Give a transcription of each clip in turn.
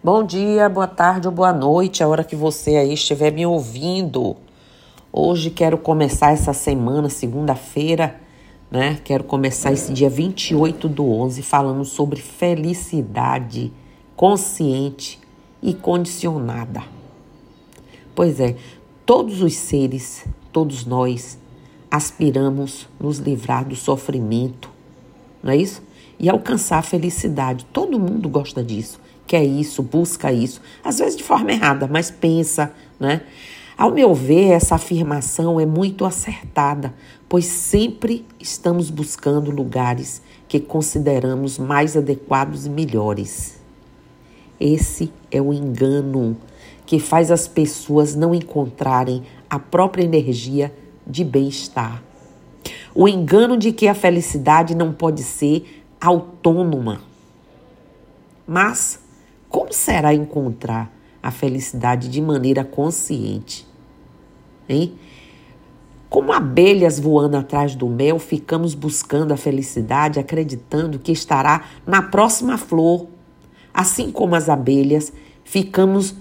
Bom dia, boa tarde ou boa noite, a hora que você aí estiver me ouvindo. Hoje quero começar essa semana, segunda-feira, né? Quero começar esse dia 28 do 11 falando sobre felicidade consciente e condicionada. Pois é, todos os seres, todos nós, aspiramos nos livrar do sofrimento, não é isso? E alcançar a felicidade. Todo mundo gosta disso quer isso, busca isso, às vezes de forma errada, mas pensa, né? Ao meu ver, essa afirmação é muito acertada, pois sempre estamos buscando lugares que consideramos mais adequados e melhores. Esse é o engano que faz as pessoas não encontrarem a própria energia de bem-estar. O engano de que a felicidade não pode ser autônoma. Mas como será encontrar a felicidade de maneira consciente? Hein? Como abelhas voando atrás do mel, ficamos buscando a felicidade, acreditando que estará na próxima flor. Assim como as abelhas, ficamos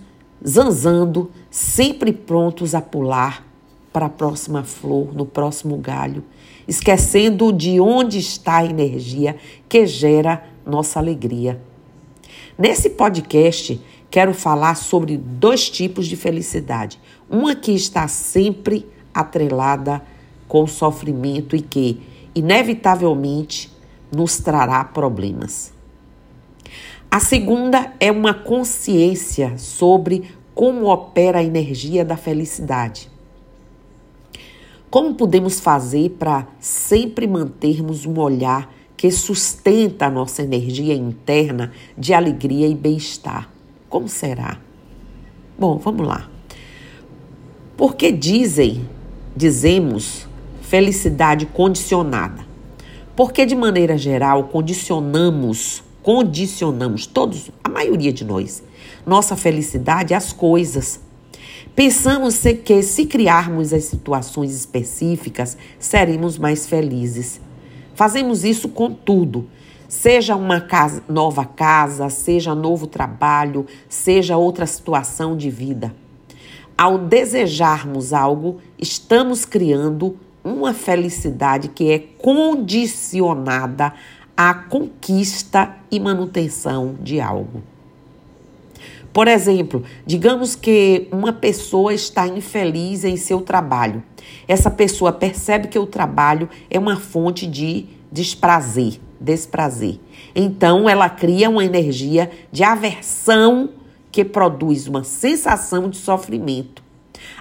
zanzando, sempre prontos a pular para a próxima flor, no próximo galho, esquecendo de onde está a energia que gera nossa alegria. Nesse podcast, quero falar sobre dois tipos de felicidade. Uma que está sempre atrelada com sofrimento e que, inevitavelmente, nos trará problemas. A segunda é uma consciência sobre como opera a energia da felicidade. Como podemos fazer para sempre mantermos um olhar que sustenta a nossa energia interna de alegria e bem-estar. Como será? Bom, vamos lá. Porque dizem, dizemos, felicidade condicionada? Porque de maneira geral condicionamos, condicionamos todos, a maioria de nós, nossa felicidade às coisas. Pensamos que se criarmos as situações específicas, seremos mais felizes. Fazemos isso com tudo. Seja uma casa, nova casa, seja novo trabalho, seja outra situação de vida. Ao desejarmos algo, estamos criando uma felicidade que é condicionada à conquista e manutenção de algo. Por exemplo, digamos que uma pessoa está infeliz em seu trabalho. Essa pessoa percebe que o trabalho é uma fonte de desprazer, desprazer. Então ela cria uma energia de aversão que produz uma sensação de sofrimento.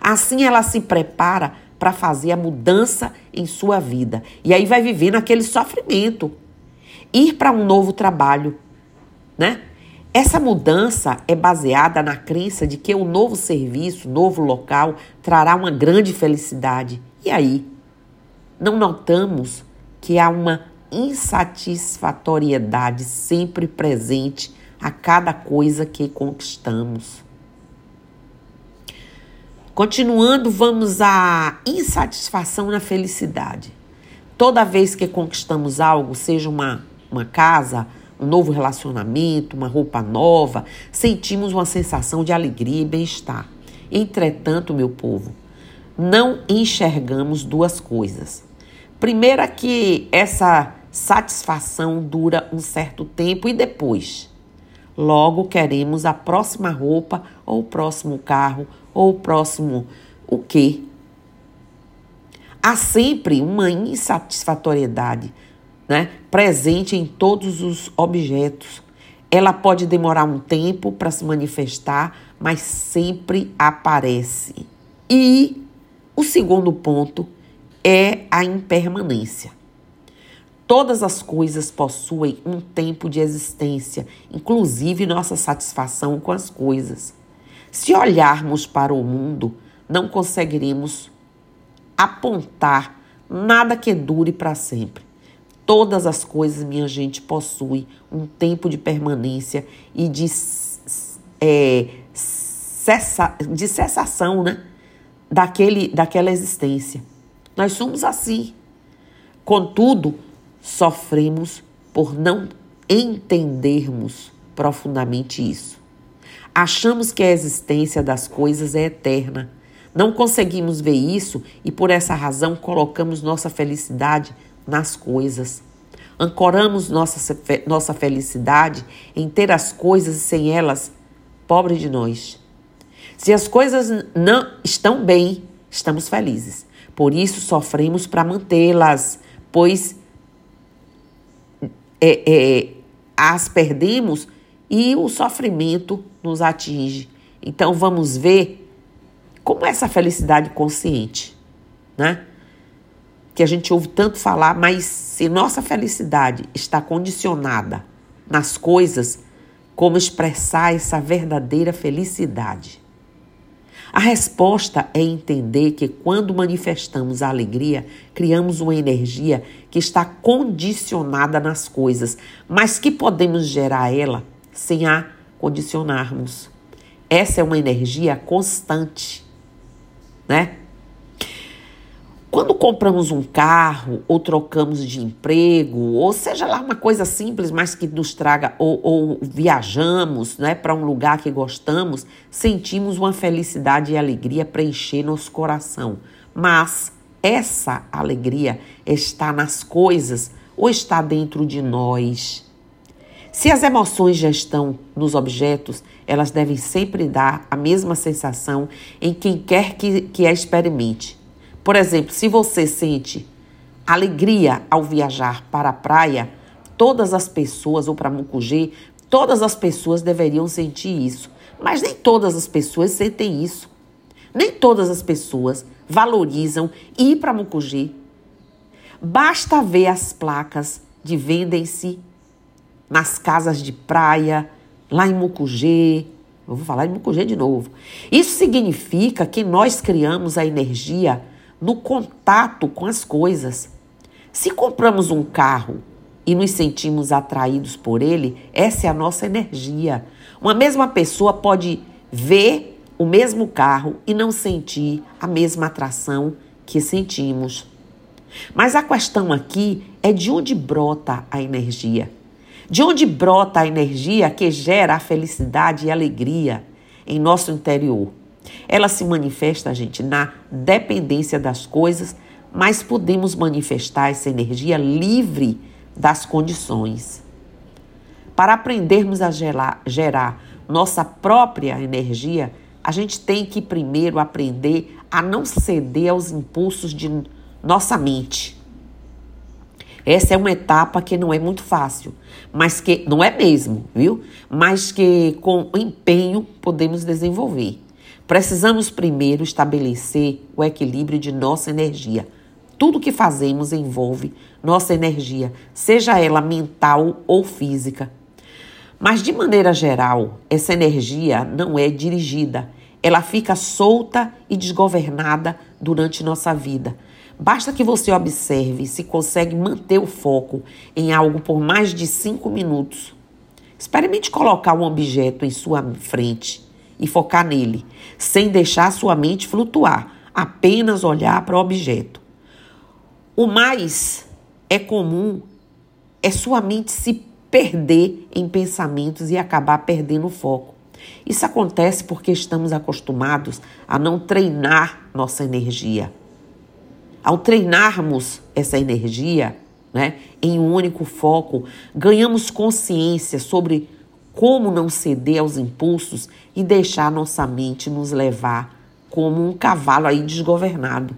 Assim ela se prepara para fazer a mudança em sua vida. E aí vai viver naquele sofrimento. Ir para um novo trabalho, né? Essa mudança é baseada na crença de que o novo serviço, novo local, trará uma grande felicidade. E aí? Não notamos que há uma insatisfatoriedade sempre presente a cada coisa que conquistamos. Continuando, vamos à insatisfação na felicidade. Toda vez que conquistamos algo, seja uma, uma casa, um novo relacionamento, uma roupa nova, sentimos uma sensação de alegria e bem-estar. Entretanto, meu povo, não enxergamos duas coisas. Primeira que essa satisfação dura um certo tempo e depois logo queremos a próxima roupa ou o próximo carro ou o próximo o quê? Há sempre uma insatisfatoriedade né, presente em todos os objetos. Ela pode demorar um tempo para se manifestar, mas sempre aparece. E o segundo ponto é a impermanência. Todas as coisas possuem um tempo de existência, inclusive nossa satisfação com as coisas. Se olharmos para o mundo, não conseguiremos apontar nada que dure para sempre. Todas as coisas, minha gente, possuem um tempo de permanência e de, é, cessa, de cessação né? daquele, daquela existência. Nós somos assim. Contudo, sofremos por não entendermos profundamente isso. Achamos que a existência das coisas é eterna. Não conseguimos ver isso e por essa razão colocamos nossa felicidade nas coisas. Ancoramos nossa, nossa felicidade em ter as coisas e sem elas, pobre de nós. Se as coisas não estão bem, estamos felizes. Por isso sofremos para mantê-las, pois é, é, as perdemos e o sofrimento nos atinge. Então vamos ver como é essa felicidade consciente, né? Que a gente ouve tanto falar, mas se nossa felicidade está condicionada nas coisas, como expressar essa verdadeira felicidade? A resposta é entender que quando manifestamos a alegria, criamos uma energia que está condicionada nas coisas, mas que podemos gerar ela sem a condicionarmos. Essa é uma energia constante, né? Quando compramos um carro ou trocamos de emprego, ou seja lá uma coisa simples, mas que nos traga, ou, ou viajamos né, para um lugar que gostamos, sentimos uma felicidade e alegria preencher nosso coração. Mas essa alegria está nas coisas ou está dentro de nós? Se as emoções já estão nos objetos, elas devem sempre dar a mesma sensação em quem quer que, que a experimente. Por exemplo, se você sente alegria ao viajar para a praia, todas as pessoas, ou para Mucugê, todas as pessoas deveriam sentir isso. Mas nem todas as pessoas sentem isso. Nem todas as pessoas valorizam ir para Mucugê. Basta ver as placas de vendem-se nas casas de praia, lá em Mucugê. Eu vou falar em Mucugê de novo. Isso significa que nós criamos a energia no contato com as coisas. Se compramos um carro e nos sentimos atraídos por ele, essa é a nossa energia. Uma mesma pessoa pode ver o mesmo carro e não sentir a mesma atração que sentimos. Mas a questão aqui é de onde brota a energia. De onde brota a energia que gera a felicidade e alegria em nosso interior. Ela se manifesta, gente, na dependência das coisas, mas podemos manifestar essa energia livre das condições. Para aprendermos a gerar, gerar nossa própria energia, a gente tem que primeiro aprender a não ceder aos impulsos de nossa mente. Essa é uma etapa que não é muito fácil, mas que não é mesmo, viu? Mas que com empenho podemos desenvolver. Precisamos primeiro estabelecer o equilíbrio de nossa energia. Tudo que fazemos envolve nossa energia, seja ela mental ou física. Mas, de maneira geral, essa energia não é dirigida, ela fica solta e desgovernada durante nossa vida. Basta que você observe se consegue manter o foco em algo por mais de cinco minutos. Experimente colocar um objeto em sua frente e focar nele, sem deixar sua mente flutuar, apenas olhar para o objeto. O mais é comum é sua mente se perder em pensamentos e acabar perdendo o foco. Isso acontece porque estamos acostumados a não treinar nossa energia. Ao treinarmos essa energia né, em um único foco, ganhamos consciência sobre como não ceder aos impulsos e deixar nossa mente nos levar como um cavalo aí desgovernado.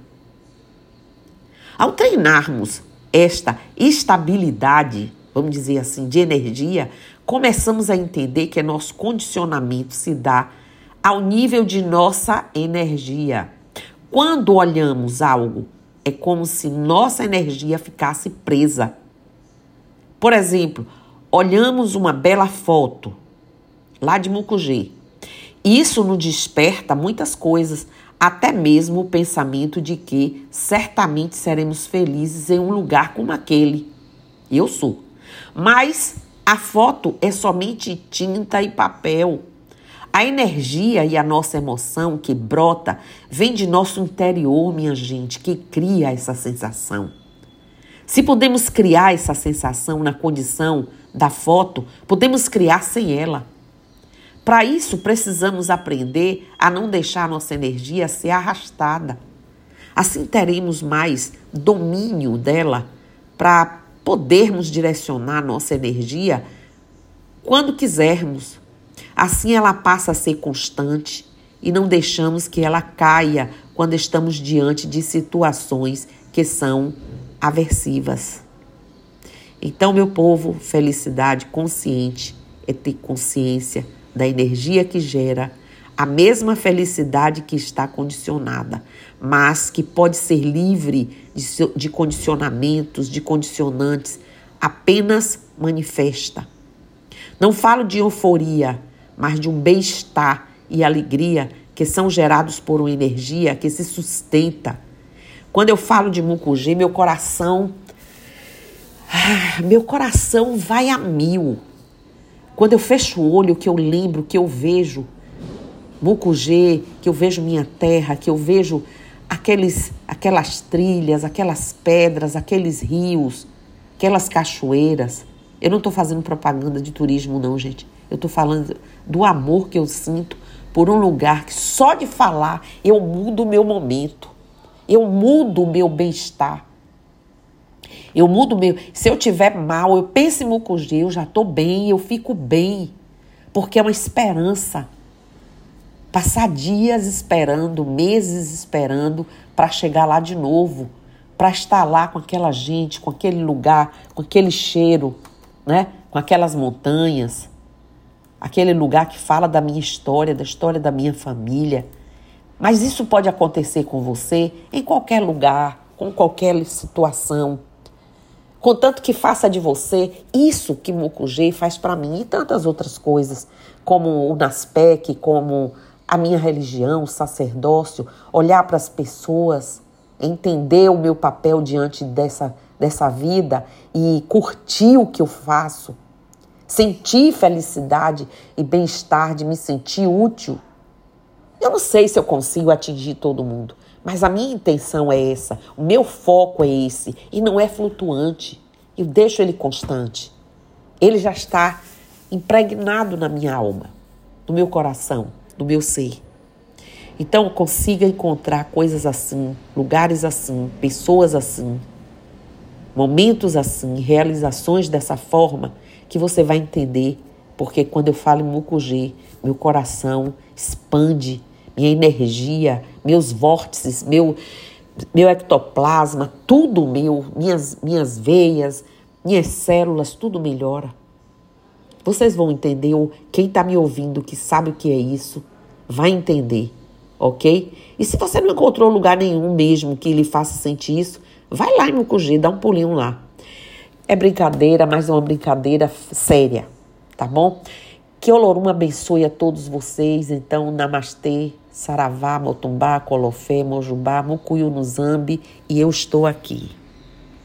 Ao treinarmos esta estabilidade, vamos dizer assim, de energia, começamos a entender que nosso condicionamento se dá ao nível de nossa energia. Quando olhamos algo, é como se nossa energia ficasse presa. Por exemplo, olhamos uma bela foto lá de Mucugê. Isso nos desperta muitas coisas, até mesmo o pensamento de que certamente seremos felizes em um lugar como aquele. Eu sou. Mas a foto é somente tinta e papel. A energia e a nossa emoção que brota vem de nosso interior, minha gente, que cria essa sensação. Se podemos criar essa sensação na condição da foto, podemos criar sem ela. Para isso, precisamos aprender a não deixar nossa energia ser arrastada. Assim teremos mais domínio dela para podermos direcionar nossa energia quando quisermos. Assim ela passa a ser constante e não deixamos que ela caia quando estamos diante de situações que são aversivas. Então, meu povo, felicidade consciente é ter consciência da energia que gera a mesma felicidade que está condicionada, mas que pode ser livre de, de condicionamentos, de condicionantes, apenas manifesta. Não falo de euforia, mas de um bem-estar e alegria que são gerados por uma energia que se sustenta. Quando eu falo de mucugê, meu coração ah, meu coração vai a mil. Quando eu fecho o olho, que eu lembro, que eu vejo Mucugê, que eu vejo minha terra, que eu vejo aqueles, aquelas trilhas, aquelas pedras, aqueles rios, aquelas cachoeiras. Eu não estou fazendo propaganda de turismo, não, gente. Eu estou falando do amor que eu sinto por um lugar que só de falar eu mudo o meu momento, eu mudo o meu bem-estar. Eu mudo meu. Se eu tiver mal, eu penso em mucugê, eu já estou bem, eu fico bem. Porque é uma esperança. Passar dias esperando, meses esperando para chegar lá de novo, para estar lá com aquela gente, com aquele lugar, com aquele cheiro, né? Com aquelas montanhas, aquele lugar que fala da minha história, da história da minha família. Mas isso pode acontecer com você em qualquer lugar, com qualquer situação. Contanto que faça de você isso que Mucugê faz para mim e tantas outras coisas, como o Naspec, como a minha religião, o sacerdócio, olhar para as pessoas, entender o meu papel diante dessa, dessa vida e curtir o que eu faço, sentir felicidade e bem-estar de me sentir útil. Eu não sei se eu consigo atingir todo mundo, mas a minha intenção é essa, o meu foco é esse e não é flutuante. Eu deixo ele constante. Ele já está impregnado na minha alma, no meu coração do meu ser. Então, consiga encontrar coisas assim, lugares assim, pessoas assim, momentos assim, realizações dessa forma, que você vai entender. Porque quando eu falo em Mucugê, meu coração expande, minha energia, meus vórtices, meu, meu ectoplasma, tudo meu, minhas, minhas veias, minhas células, tudo melhora. Vocês vão entender, ou quem está me ouvindo que sabe o que é isso, vai entender, ok? E se você não encontrou lugar nenhum mesmo que lhe faça sentir isso, vai lá em Mucugê, dá um pulinho lá. É brincadeira, mas é uma brincadeira séria, tá bom? Que Olorum abençoe a todos vocês. Então, Namastê, Saravá, Motumbá, Colofé, Mojubá, Mucuyu no Zambi e eu estou aqui.